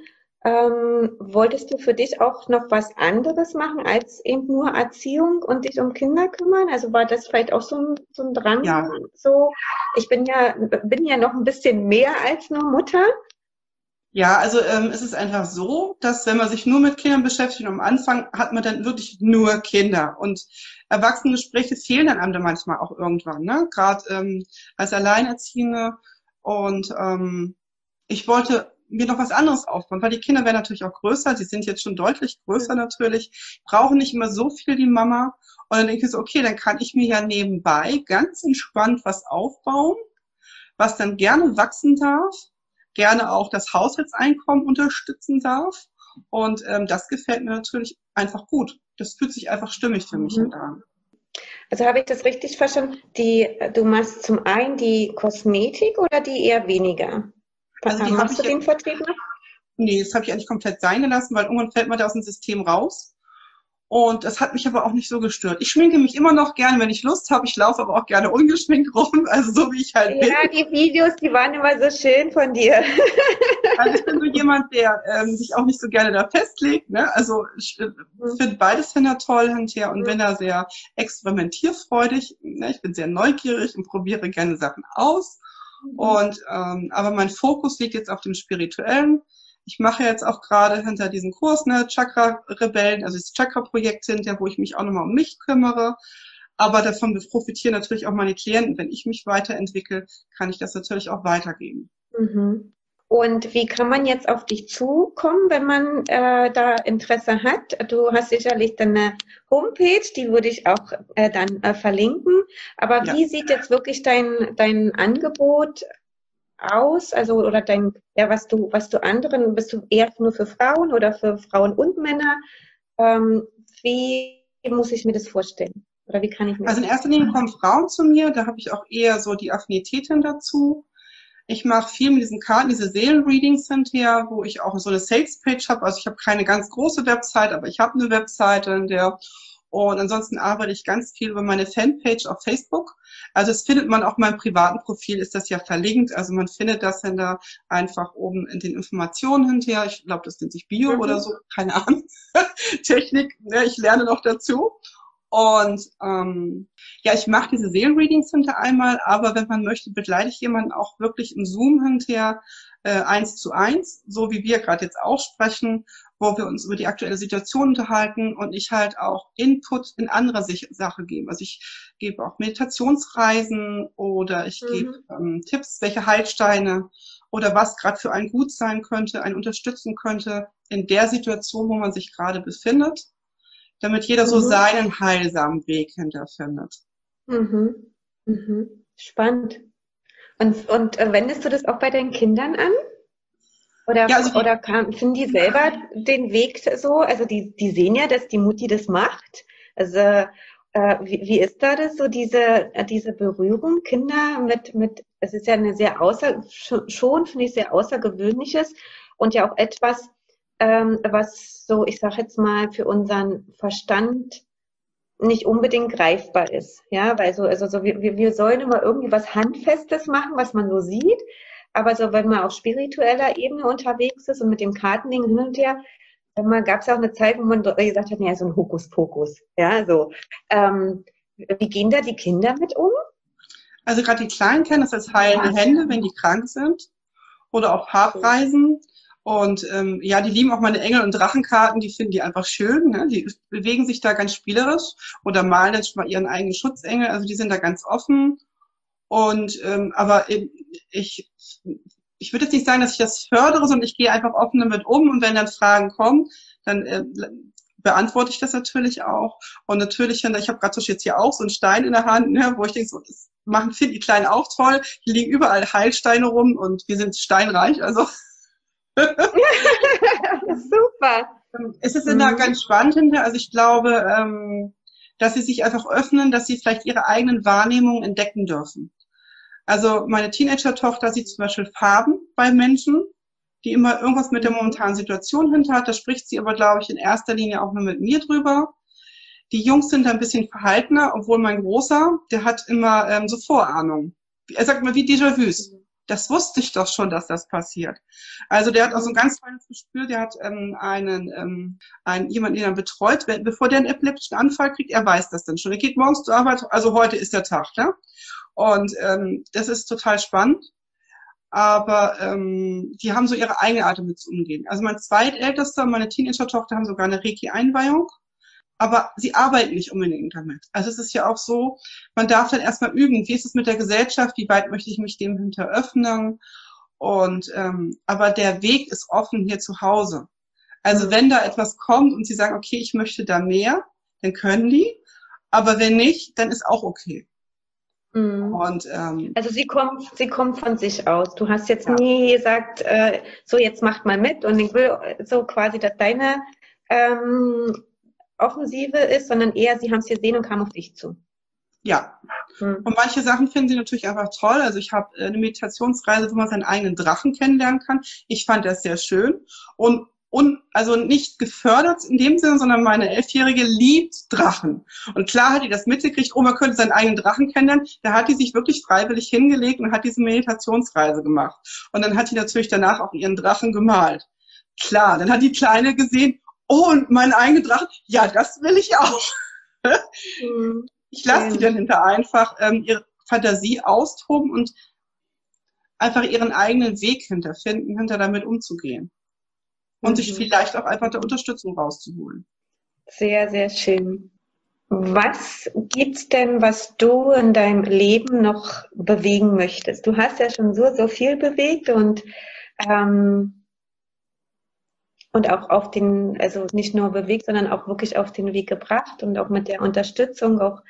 ähm, wolltest du für dich auch noch was anderes machen als eben nur Erziehung und dich um Kinder kümmern? Also war das vielleicht auch so ein, so ein Drang? Ja. So, ich bin ja, bin ja noch ein bisschen mehr als nur Mutter. Ja, also ähm, es ist einfach so, dass wenn man sich nur mit Kindern beschäftigt, am Anfang hat man dann wirklich nur Kinder. Und Erwachsenengespräche fehlen dann einem dann manchmal auch irgendwann, ne? Gerade ähm, als Alleinerziehende. Und ähm, ich wollte mir noch was anderes aufbauen, weil die Kinder werden natürlich auch größer, die sind jetzt schon deutlich größer natürlich, brauchen nicht immer so viel die Mama. Und dann denke ich so, okay, dann kann ich mir ja nebenbei ganz entspannt was aufbauen, was dann gerne wachsen darf, gerne auch das Haushaltseinkommen unterstützen darf. Und ähm, das gefällt mir natürlich einfach gut. Das fühlt sich einfach stimmig für mich mhm. an. Also habe ich das richtig verstanden? Die, du machst zum einen die Kosmetik oder die eher weniger? Also die Hast du den Vertrieb noch? Nee, das habe ich eigentlich komplett sein gelassen, weil irgendwann fällt man da aus dem System raus. Und das hat mich aber auch nicht so gestört. Ich schminke mich immer noch gerne, wenn ich Lust habe. Ich laufe aber auch gerne ungeschminkt rum, also so wie ich halt bin. Ja, die Videos, die waren immer so schön von dir. Also ich bin so jemand, der ähm, sich auch nicht so gerne da festlegt. Ne? Also ich äh, mhm. finde beides Händler toll hinterher und mhm. bin da sehr experimentierfreudig. Ne? Ich bin sehr neugierig und probiere gerne Sachen aus. Mhm. Und ähm, aber mein Fokus liegt jetzt auf dem Spirituellen. Ich mache jetzt auch gerade hinter diesem Kurs, ne, Chakra-Rebellen, also das Chakra-Projekt hinter, wo ich mich auch nochmal um mich kümmere. Aber davon profitieren natürlich auch meine Klienten. Wenn ich mich weiterentwickle, kann ich das natürlich auch weitergeben. Mhm. Und wie kann man jetzt auf dich zukommen, wenn man äh, da Interesse hat? Du hast sicherlich deine Homepage, die würde ich auch äh, dann äh, verlinken. Aber ja. wie sieht jetzt wirklich dein, dein Angebot aus? Also oder dein, ja, was du, was du anderen, bist du eher nur für Frauen oder für Frauen und Männer? Ähm, wie muss ich mir das vorstellen? Oder wie kann ich mir Also in erster Linie kommen Frauen zu mir, da habe ich auch eher so die Affinitäten dazu. Ich mache viel mit diesen Karten, diese Seelenreadings sind hier, wo ich auch so eine Sales-Page habe. Also ich habe keine ganz große Website, aber ich habe eine Webseite, in der und ansonsten arbeite ich ganz viel über meine Fanpage auf Facebook. Also das findet man auch in meinem privaten Profil, ist das ja verlinkt. Also man findet das dann da einfach oben in den Informationen hinterher. Ich glaube, das nennt sich Bio mhm. oder so, keine Ahnung. Technik, ne, ich lerne noch dazu. Und ähm, ja, ich mache diese Seelenreadings hinter einmal, aber wenn man möchte, begleite ich jemanden auch wirklich im Zoom hinterher äh, eins zu eins, so wie wir gerade jetzt auch sprechen, wo wir uns über die aktuelle Situation unterhalten und ich halt auch Input in anderer Sache gebe. Also ich gebe auch Meditationsreisen oder ich mhm. gebe ähm, Tipps, welche Heilsteine oder was gerade für einen gut sein könnte, einen unterstützen könnte in der Situation, wo man sich gerade befindet damit jeder so mhm. seinen heilsamen Weg hinterfindet. Mhm. Mhm. Spannend. Und, und äh, wendest du das auch bei deinen Kindern an? Oder, ja, also oder kann, finden die selber den Weg so? Also die, die sehen ja, dass die Mutti das macht. Also äh, wie, wie ist da das so, diese, diese Berührung Kinder mit, mit, es ist ja eine sehr außer, schon finde ich sehr außergewöhnliches und ja auch etwas, ähm, was so, ich sage jetzt mal, für unseren Verstand nicht unbedingt greifbar ist. Ja, weil so, also so, wir, wir sollen immer irgendwie was Handfestes machen, was man so sieht. Aber so, wenn man auf spiritueller Ebene unterwegs ist und mit dem Kartending hin und her, dann gab es auch eine Zeit, wo man gesagt hat, ja, so ein Hokuspokus. Ja, so. Ähm, wie gehen da die Kinder mit um? Also gerade die Kleinen kennen das als heilende Hände, wenn die krank sind. Oder auch Paarpreisen. Und ähm, ja, die lieben auch meine Engel- und Drachenkarten, die finden die einfach schön. Ne? Die bewegen sich da ganz spielerisch oder malen jetzt mal ihren eigenen Schutzengel. Also die sind da ganz offen. Und ähm, aber ich, ich würde jetzt nicht sagen, dass ich das fördere, sondern ich gehe einfach offen damit um und wenn dann Fragen kommen, dann äh, beantworte ich das natürlich auch. Und natürlich, ich habe gerade jetzt hier auch so einen Stein in der Hand, ne, wo ich denke, so, das machen finde die Kleinen auch toll. Hier liegen überall Heilsteine rum und wir sind steinreich, also. Super. Es ist mhm. da ganz spannend hinter. Also ich glaube, ähm, dass sie sich einfach öffnen, dass sie vielleicht ihre eigenen Wahrnehmungen entdecken dürfen. Also meine Teenager-Tochter sieht zum Beispiel Farben bei Menschen, die immer irgendwas mit der momentanen Situation hinter hat. Da spricht sie aber, glaube ich, in erster Linie auch nur mit mir drüber. Die Jungs sind ein bisschen verhaltener, obwohl mein Großer, der hat immer ähm, so Vorahnungen. Er sagt mal wie Déjà-vus. Das wusste ich doch schon, dass das passiert. Also der hat auch so ein ganz feines Gespür. Der hat ähm, einen, ähm, einen jemanden, den er betreut, bevor der einen epileptischen Anfall kriegt. Er weiß das dann schon. Er geht morgens zur Arbeit. Also heute ist der Tag, ja. Und ähm, das ist total spannend aber ähm, die haben so ihre eigene Art damit zu umgehen. Also mein zweitältester und meine Teenager-Tochter haben sogar eine Reiki-Einweihung, aber sie arbeiten nicht unbedingt damit. Also es ist ja auch so, man darf dann erstmal üben, wie ist es mit der Gesellschaft, wie weit möchte ich mich dem hinter öffnen und ähm, aber der Weg ist offen hier zu Hause. Also wenn da etwas kommt und sie sagen, okay, ich möchte da mehr, dann können die, aber wenn nicht, dann ist auch okay. Mhm. Und, ähm, also sie kommt, sie kommt von sich aus. Du hast jetzt ja. nie gesagt, äh, so jetzt macht mal mit und ich will so quasi, dass deine ähm, Offensive ist, sondern eher sie haben es gesehen und kam auf dich zu. Ja. Hm. Und manche Sachen finden sie natürlich einfach toll. Also ich habe äh, eine Meditationsreise, wo man seinen eigenen Drachen kennenlernen kann. Ich fand das sehr schön. Und und also nicht gefördert in dem Sinne, sondern meine Elfjährige liebt Drachen. Und klar hat die das mitgekriegt, oh, man könnte seinen eigenen Drachen kennenlernen. Da hat die sich wirklich freiwillig hingelegt und hat diese Meditationsreise gemacht. Und dann hat die natürlich danach auch ihren Drachen gemalt. Klar, dann hat die Kleine gesehen, oh, und mein eigener Drachen, ja, das will ich auch. Mhm. Ich lasse die dann hinter einfach ähm, ihre Fantasie austoben und einfach ihren eigenen Weg hinterfinden, hinter damit umzugehen und mhm. sich vielleicht auch einfach der Unterstützung rauszuholen. Sehr, sehr schön. Was gibt's denn, was du in deinem Leben noch bewegen möchtest? Du hast ja schon so, so viel bewegt und, ähm, und auch auf den, also nicht nur bewegt, sondern auch wirklich auf den Weg gebracht und auch mit der Unterstützung auch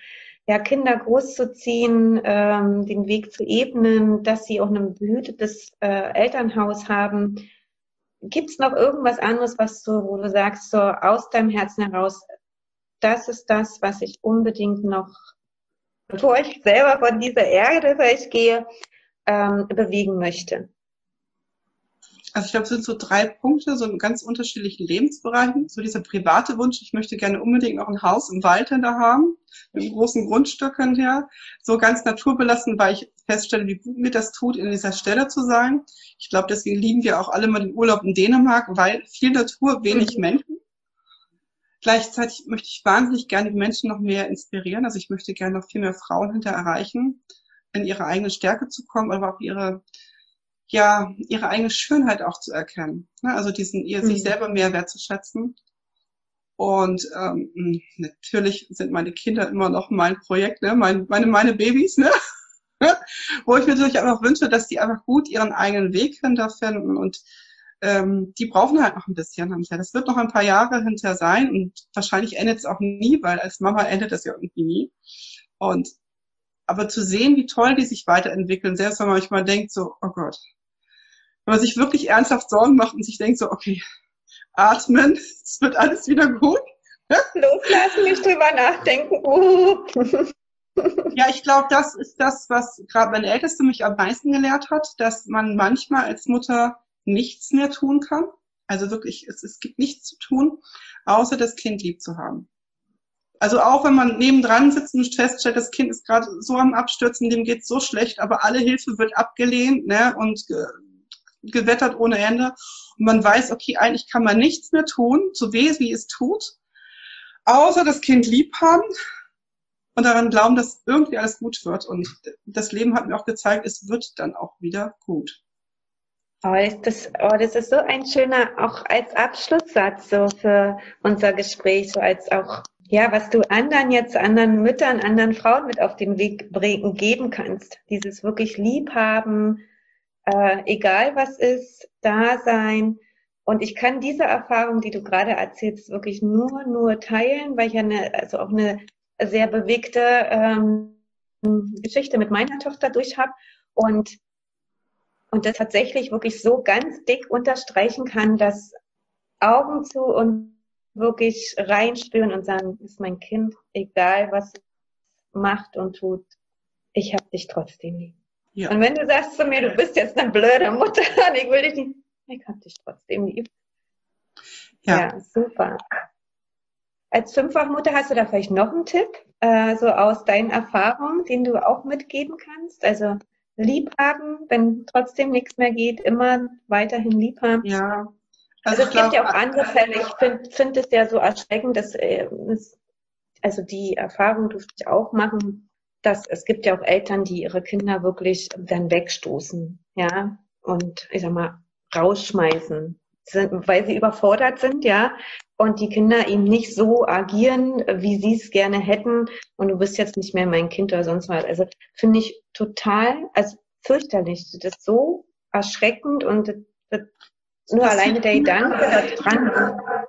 ja, Kinder großzuziehen, ähm, den Weg zu ebnen, dass sie auch ein behütetes äh, Elternhaus haben, Gibt es noch irgendwas anderes, was du, wo du sagst, so aus deinem Herzen heraus, das ist das, was ich unbedingt noch, bevor ich selber von dieser Erde vielleicht gehe, ähm, bewegen möchte? Also ich glaube, es sind so drei Punkte, so in ganz unterschiedlichen Lebensbereichen. So dieser private Wunsch, ich möchte gerne unbedingt noch ein Haus im Wald hinter haben, mit einem großen Grundstück hinterher. So ganz naturbelassen, weil ich feststelle, wie gut mir das tut, in dieser Stelle zu sein. Ich glaube, deswegen lieben wir auch alle mal den Urlaub in Dänemark, weil viel Natur, wenig mhm. Menschen. Gleichzeitig möchte ich wahnsinnig gerne die Menschen noch mehr inspirieren. Also ich möchte gerne noch viel mehr Frauen hinter erreichen, in ihre eigene Stärke zu kommen, aber auch ihre ja ihre eigene Schönheit auch zu erkennen. Ne? Also diesen ihr mhm. sich selber mehr wertzuschätzen. Und ähm, natürlich sind meine Kinder immer noch mein Projekt, ne? meine, meine, meine Babys, ne? wo ich mir natürlich auch wünsche, dass die einfach gut ihren eigenen Weg hinterfinden und ähm, die brauchen halt noch ein bisschen hinterher. Das wird noch ein paar Jahre hinterher sein und wahrscheinlich endet es auch nie, weil als Mama endet das ja irgendwie nie. Und aber zu sehen, wie toll die sich weiterentwickeln, selbst wenn man manchmal denkt so, oh Gott, wenn man sich wirklich ernsthaft Sorgen macht und sich denkt so, okay, atmen, es wird alles wieder gut. Loslassen, nicht drüber nachdenken. Uh. ja, ich glaube, das ist das, was gerade meine Älteste mich am meisten gelehrt hat, dass man manchmal als Mutter nichts mehr tun kann. Also wirklich, es, es gibt nichts zu tun, außer das Kind lieb zu haben. Also auch wenn man nebendran sitzt und feststellt, das Kind ist gerade so am Abstürzen, dem geht so schlecht, aber alle Hilfe wird abgelehnt ne, und gewettert ohne Ende. Und man weiß, okay, eigentlich kann man nichts mehr tun, so weh wie es tut, außer das Kind lieb haben und daran glauben, dass irgendwie alles gut wird. Und das Leben hat mir auch gezeigt, es wird dann auch wieder gut. Oh, das, oh, das ist so ein schöner, auch als Abschlusssatz so für unser Gespräch, so als auch, ja, was du anderen jetzt, anderen Müttern, anderen Frauen mit auf den Weg bringen, geben kannst. Dieses wirklich Liebhaben, äh, egal was ist, da sein, Und ich kann diese Erfahrung, die du gerade erzählst, wirklich nur, nur teilen, weil ich ja eine, also auch eine sehr bewegte ähm, Geschichte mit meiner Tochter durch habe und, und das tatsächlich wirklich so ganz dick unterstreichen kann, dass Augen zu und wirklich reinspüren und sagen, ist mein Kind, egal was macht und tut, ich habe dich trotzdem lieb. Ja. Und wenn du sagst zu mir, du bist jetzt eine blöde Mutter und ich will dich nicht, ich hab dich trotzdem lieb. Ja. ja, super. Als Fünffachmutter hast du da vielleicht noch einen Tipp, äh, so aus deinen Erfahrungen, den du auch mitgeben kannst? Also lieb haben, wenn trotzdem nichts mehr geht, immer weiterhin lieb haben. Ja. Also, also es gibt ja auch andere Fälle. Ich finde find es ja so erschreckend, dass äh, also die Erfahrung durfte ich auch machen, dass es gibt ja auch Eltern, die ihre Kinder wirklich dann wegstoßen, ja, und ich sag mal rausschmeißen, sind, weil sie überfordert sind, ja, und die Kinder eben nicht so agieren, wie sie es gerne hätten und du bist jetzt nicht mehr mein Kind oder sonst was. Also finde ich total, also fürchterlich. Das ist so erschreckend und das, nur alleine der Gedanke da dran. Hm?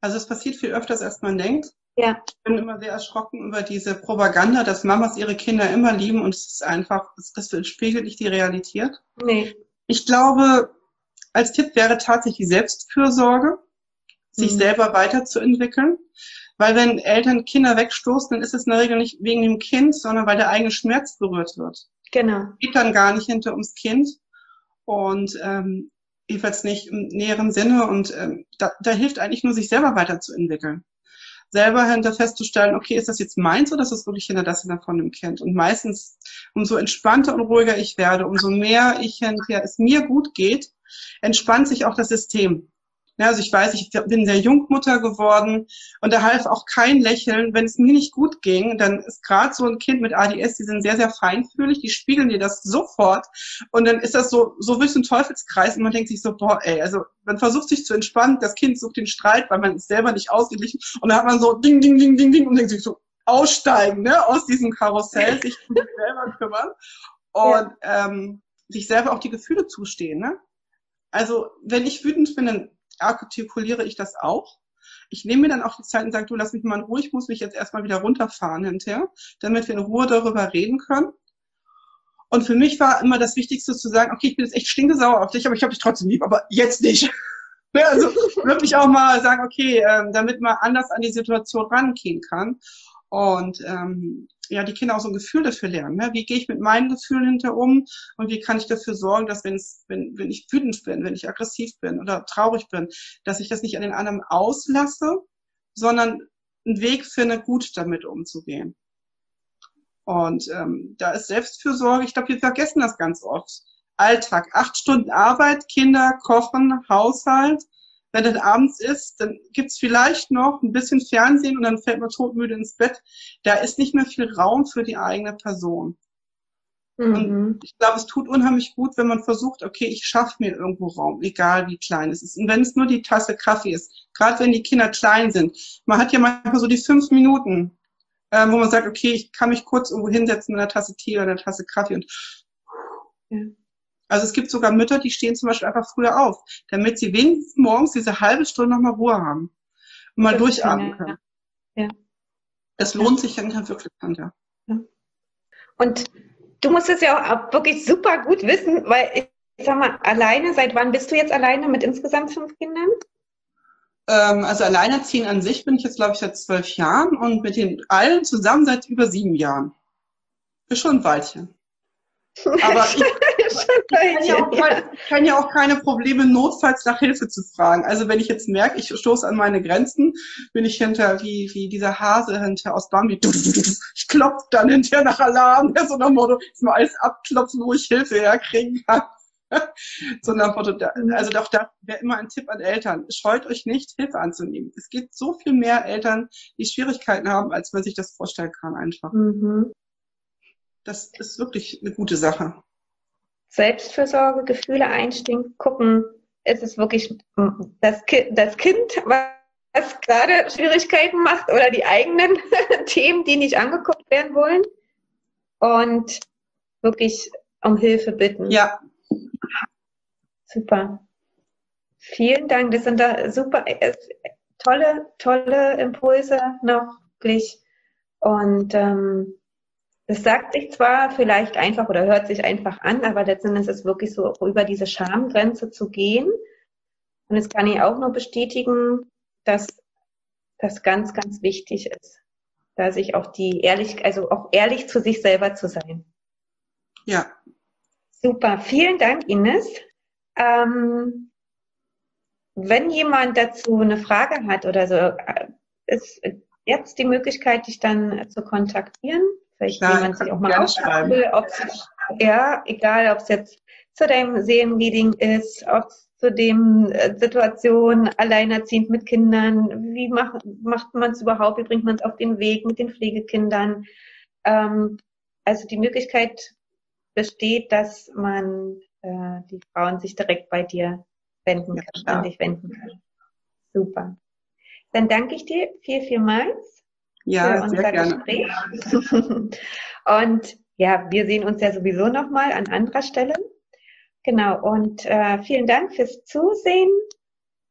Also es passiert viel öfters, als man denkt. Ja. Ich bin immer sehr erschrocken über diese Propaganda, dass Mamas ihre Kinder immer lieben und es ist einfach, das, das spiegelt nicht die Realität. Nee. Ich glaube, als Tipp wäre tatsächlich Selbstfürsorge, sich mhm. selber weiterzuentwickeln. Weil wenn Eltern Kinder wegstoßen, dann ist es in der Regel nicht wegen dem Kind, sondern weil der eigene Schmerz berührt wird. Genau. Geht dann gar nicht hinter ums Kind und ähm, jedenfalls nicht im näheren Sinne. Und ähm, da, da hilft eigentlich nur, sich selber weiterzuentwickeln. Selber hinter festzustellen, okay, ist das jetzt meins oder ist das wirklich hinter das hinter von dem Kind? Und meistens, umso entspannter und ruhiger ich werde, umso mehr ich hinterher es mir gut geht, entspannt sich auch das System. Ja, also ich weiß, ich bin sehr jung Mutter geworden und da half auch kein Lächeln. Wenn es mir nicht gut ging, dann ist gerade so ein Kind mit ADS, die sind sehr, sehr feinfühlig, die spiegeln dir das sofort und dann ist das so, so wie so ein Teufelskreis und man denkt sich so, boah, ey, also man versucht sich zu entspannen, das Kind sucht den Streit, weil man ist selber nicht ausgeglichen und dann hat man so ding, ding, ding, ding, ding und denkt sich so, aussteigen, ne, aus diesem Karussell, sich um sich selber kümmern und ja. ähm, sich selber auch die Gefühle zustehen, ne? Also, wenn ich wütend bin, dann artikuliere ich das auch. Ich nehme mir dann auch die Zeit und sage, du lass mich mal in Ruhe, ich muss mich jetzt erstmal wieder runterfahren hinterher, damit wir in Ruhe darüber reden können. Und für mich war immer das Wichtigste zu sagen, okay, ich bin jetzt echt stinkesauer auf dich, aber ich habe dich trotzdem lieb, aber jetzt nicht. also wirklich auch mal sagen, okay, ähm, damit man anders an die Situation rangehen kann. Und ähm, ja, die Kinder auch so ein Gefühl dafür lernen. Ne? Wie gehe ich mit meinen Gefühlen hinter um und wie kann ich dafür sorgen, dass wenn, wenn ich wütend bin, wenn ich aggressiv bin oder traurig bin, dass ich das nicht an den anderen auslasse, sondern einen Weg finde, gut damit umzugehen. Und ähm, da ist Selbstfürsorge, ich glaube, wir vergessen das ganz oft. Alltag, acht Stunden Arbeit, Kinder, Kochen, Haushalt, wenn das abends ist, dann gibt's vielleicht noch ein bisschen Fernsehen und dann fällt man todmüde ins Bett. Da ist nicht mehr viel Raum für die eigene Person. Mhm. Und ich glaube, es tut unheimlich gut, wenn man versucht, okay, ich schaffe mir irgendwo Raum, egal wie klein es ist. Und wenn es nur die Tasse Kaffee ist, gerade wenn die Kinder klein sind, man hat ja manchmal so die fünf Minuten, äh, wo man sagt, okay, ich kann mich kurz irgendwo hinsetzen mit einer Tasse Tee oder einer Tasse Kaffee und ja. Also es gibt sogar Mütter, die stehen zum Beispiel einfach früher auf, damit sie wenigstens morgens diese halbe Stunde nochmal Ruhe haben und mal das durchatmen können. Ja. Es lohnt sich dann wirklich, Tanja. Ja. Und du musst es ja auch wirklich super gut wissen, weil ich sag mal, alleine, seit wann bist du jetzt alleine mit insgesamt fünf Kindern? Ähm, also alleinerziehend an sich bin ich jetzt, glaube ich, seit zwölf Jahren und mit den allen zusammen seit über sieben Jahren. Ist schon ein Weilchen. Aber ich, kann, ja auch, kann ja auch keine Probleme notfalls nach Hilfe zu fragen. Also wenn ich jetzt merke, ich stoße an meine Grenzen, bin ich hinter wie, wie dieser Hase hinter aus Bambi. Ich klopfe dann hinterher nach Alarm, so nach Motto, ist mal alles abklopfen, wo ich Hilfe herkriegen kann. so nach Motto, also doch da wäre immer ein Tipp an Eltern. Scheut euch nicht, Hilfe anzunehmen. Es gibt so viel mehr Eltern, die Schwierigkeiten haben, als man sich das vorstellen kann einfach. Mhm. Das ist wirklich eine gute Sache. Selbstfürsorge, Gefühle einstehen, gucken, ist es wirklich das, Ki das Kind, was gerade Schwierigkeiten macht oder die eigenen Themen, die nicht angeguckt werden wollen und wirklich um Hilfe bitten. Ja. Super. Vielen Dank. Das sind da super, äh, tolle, tolle Impulse noch, wirklich. Und ähm, es sagt sich zwar vielleicht einfach oder hört sich einfach an, aber letztendlich ist es wirklich so, über diese Schamgrenze zu gehen. Und das kann ich auch nur bestätigen, dass das ganz, ganz wichtig ist, da sich auch die ehrlich, also auch ehrlich zu sich selber zu sein. Ja. Super. Vielen Dank, Ines. Ähm, wenn jemand dazu eine Frage hat oder so, äh, ist jetzt die Möglichkeit, dich dann zu kontaktieren. Vielleicht ja, jemand sich auch mal aufschreiben will, ob ja, egal, ob es jetzt zu deinem Seelenreading ist, ob es zu dem äh, Situation alleinerziehend mit Kindern, wie macht, macht man es überhaupt, wie bringt man es auf den Weg mit den Pflegekindern. Ähm, also die Möglichkeit besteht, dass man äh, die Frauen sich direkt bei dir wenden kann, ja, an dich wenden kann. Super. Dann danke ich dir viel, vielmals ja, für unser Gespräch. und ja, wir sehen uns ja sowieso nochmal an anderer Stelle. Genau, und äh, vielen Dank fürs Zusehen.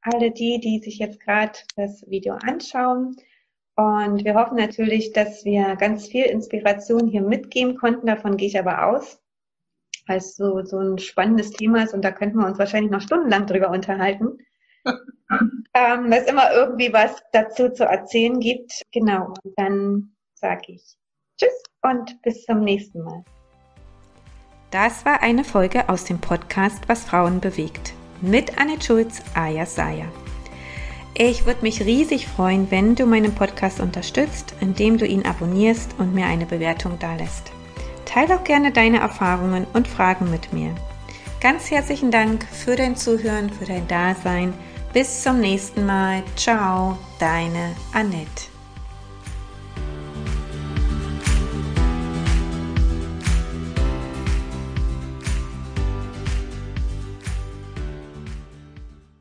Alle die, die sich jetzt gerade das Video anschauen. Und wir hoffen natürlich, dass wir ganz viel Inspiration hier mitgeben konnten. Davon gehe ich aber aus, weil es so, so ein spannendes Thema ist und da könnten wir uns wahrscheinlich noch stundenlang drüber unterhalten. ähm, es immer irgendwie was dazu zu erzählen gibt. Genau, und dann sage ich Tschüss und bis zum nächsten Mal. Das war eine Folge aus dem Podcast Was Frauen bewegt mit Anne Schulz, Aya Saya. Ich würde mich riesig freuen, wenn du meinen Podcast unterstützt, indem du ihn abonnierst und mir eine Bewertung dalässt. Teile auch gerne deine Erfahrungen und Fragen mit mir. Ganz herzlichen Dank für dein Zuhören, für dein Dasein. Bis zum nächsten Mal. Ciao, deine Annette.